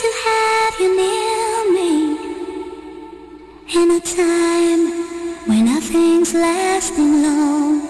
to have you near me in a time when nothing's lasting long.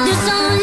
The only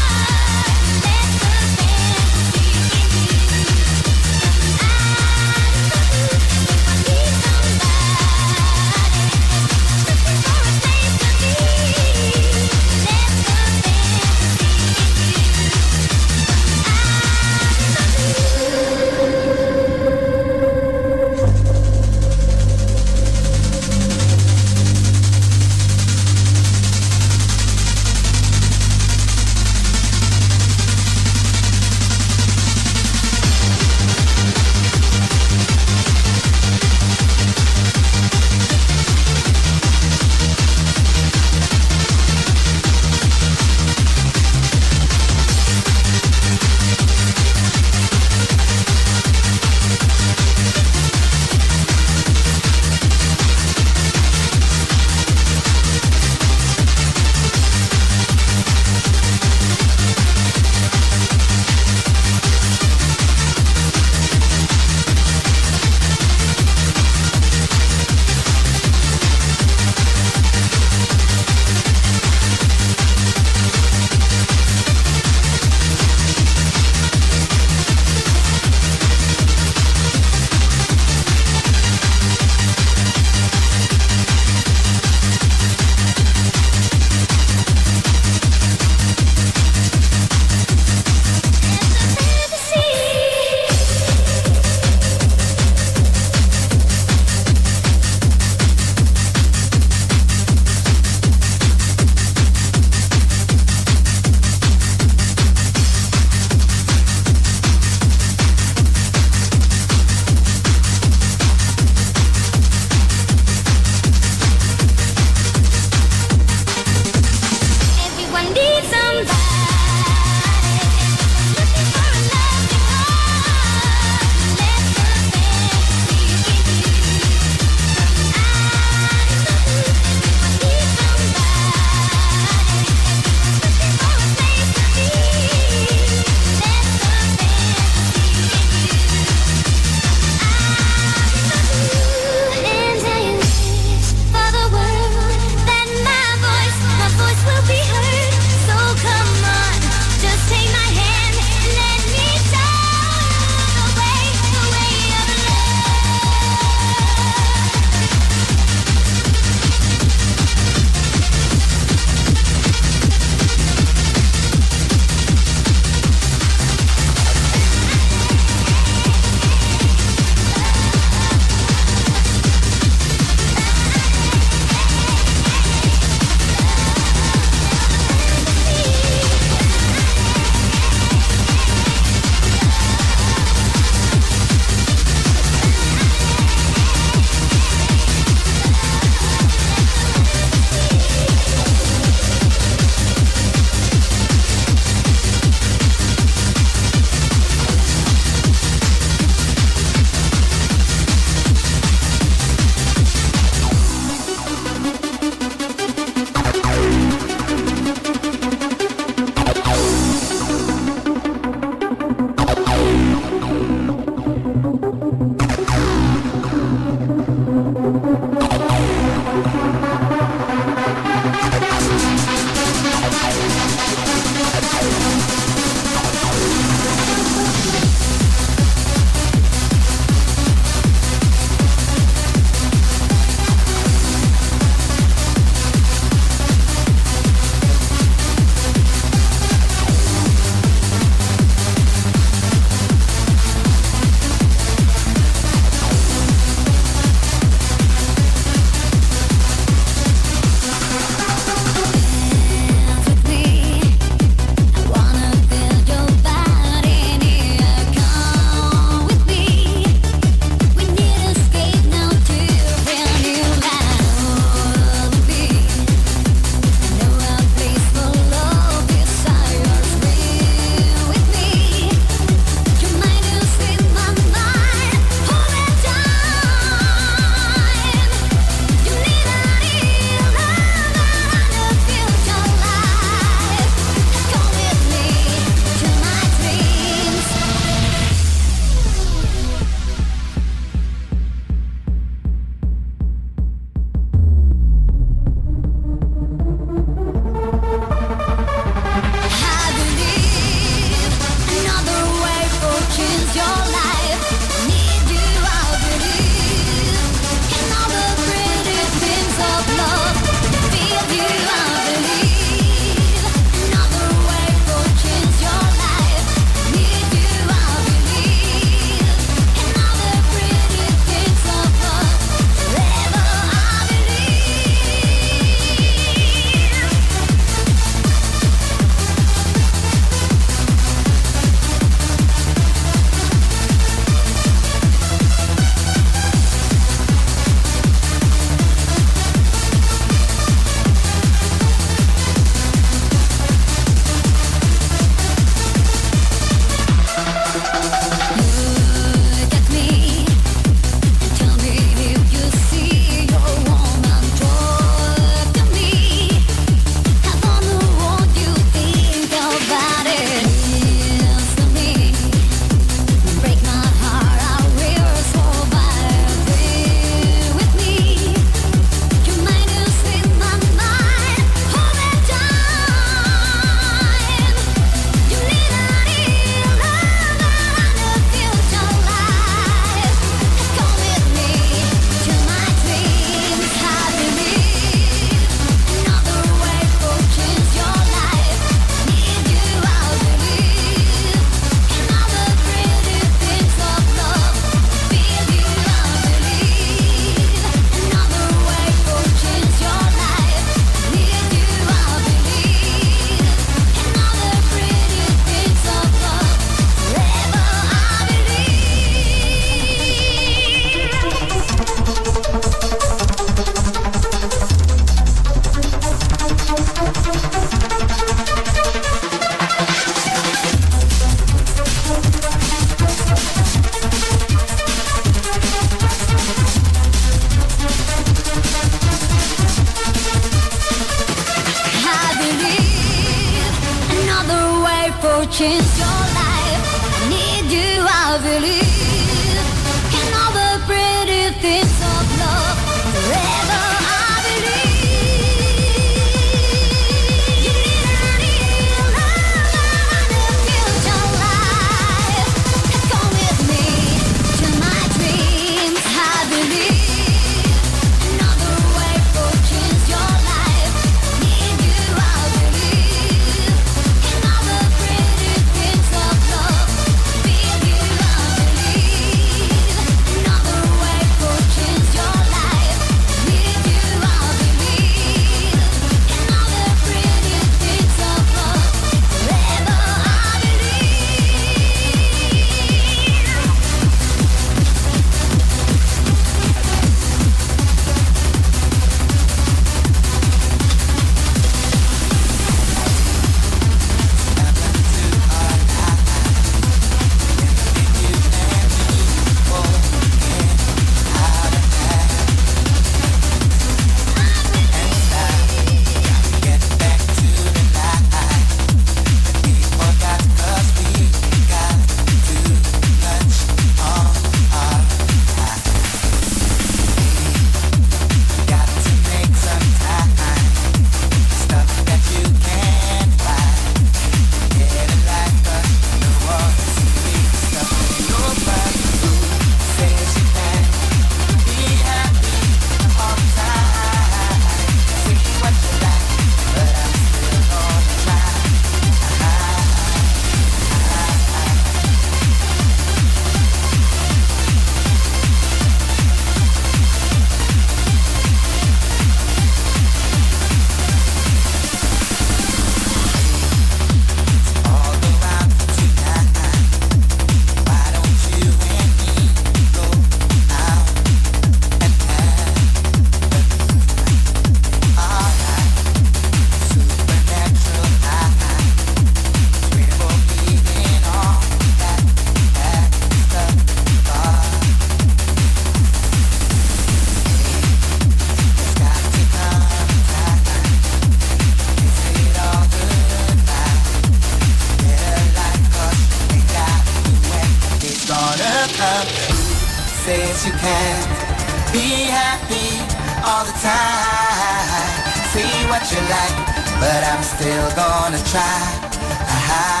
all the time. See what you like, but I'm still gonna try. Aha.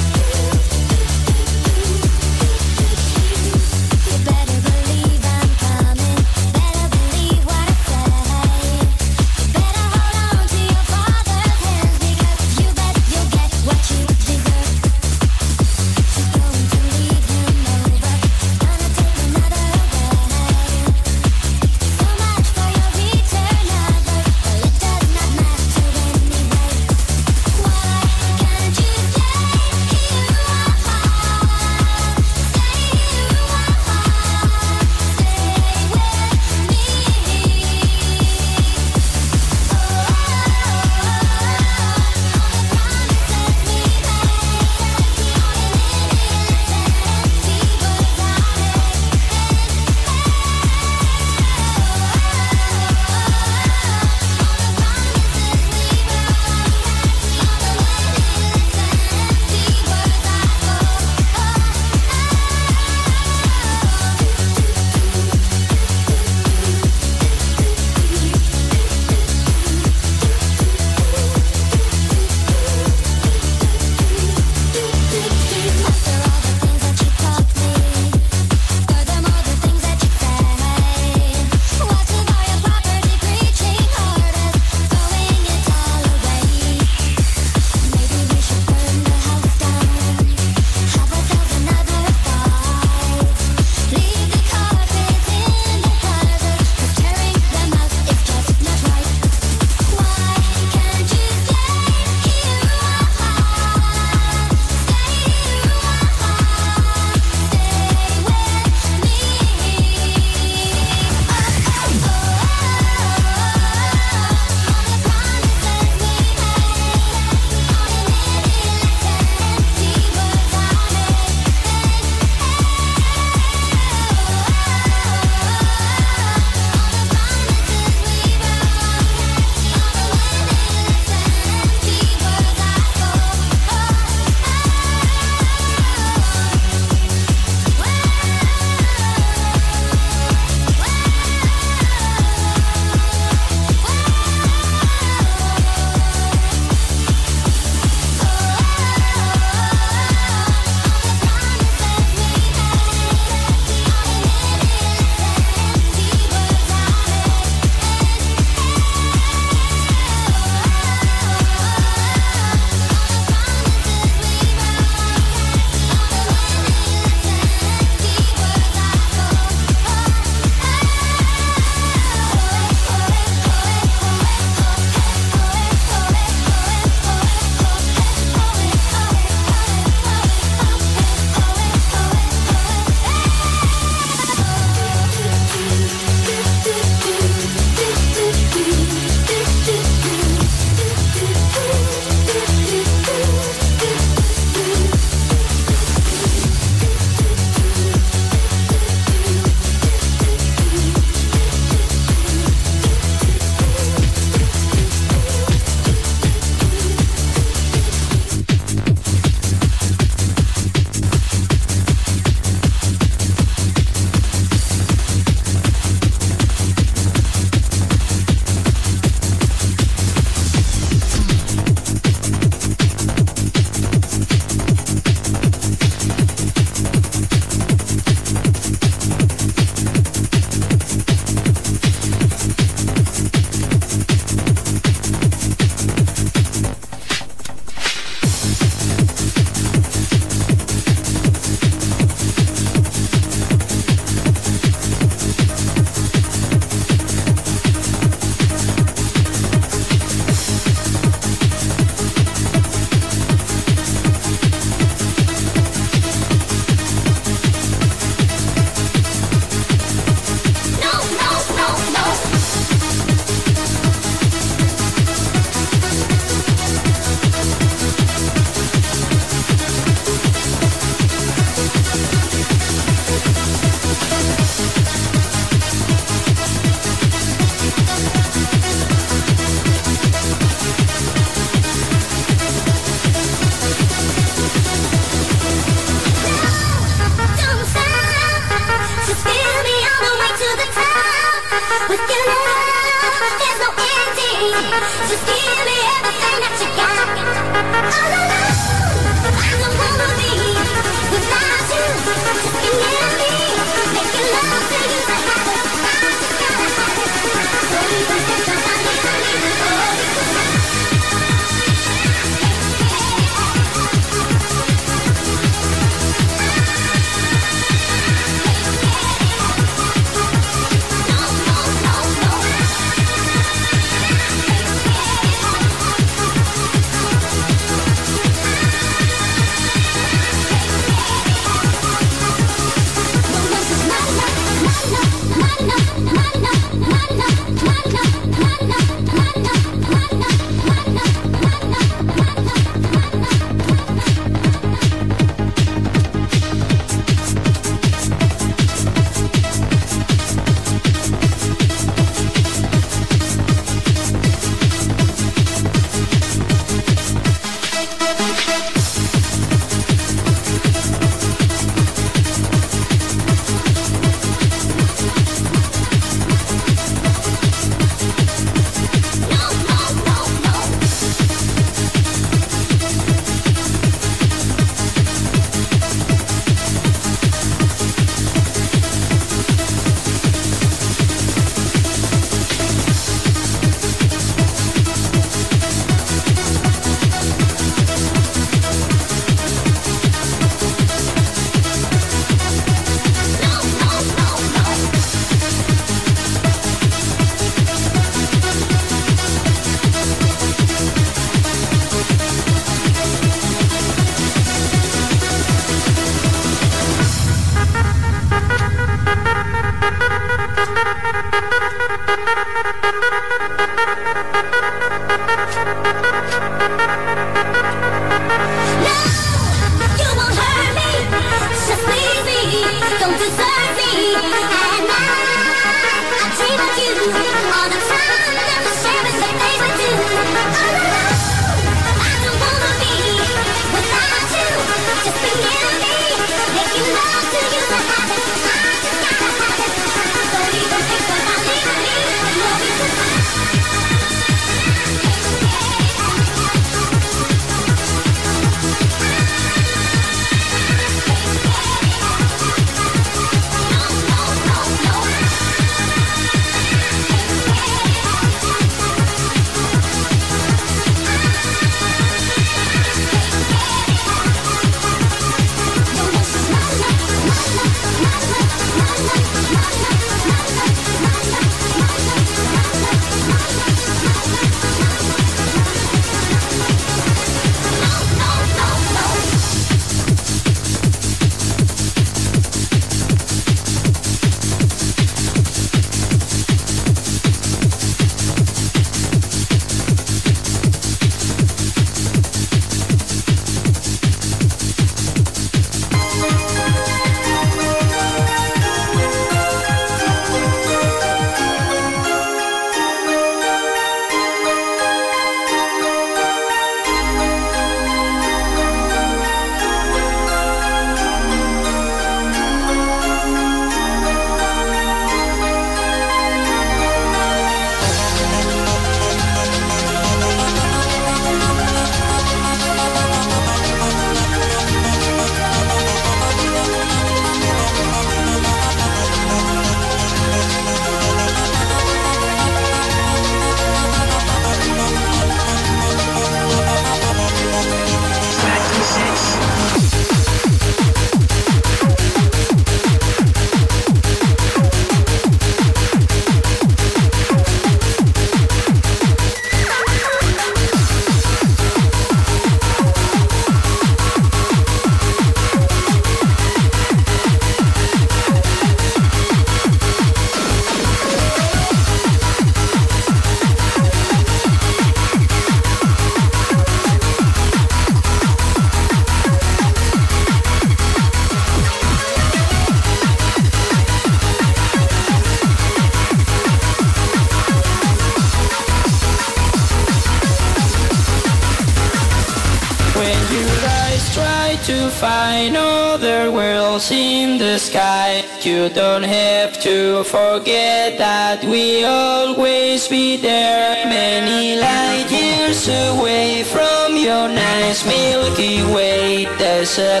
that we always be there. Many light years away from your nice Milky Way. There's a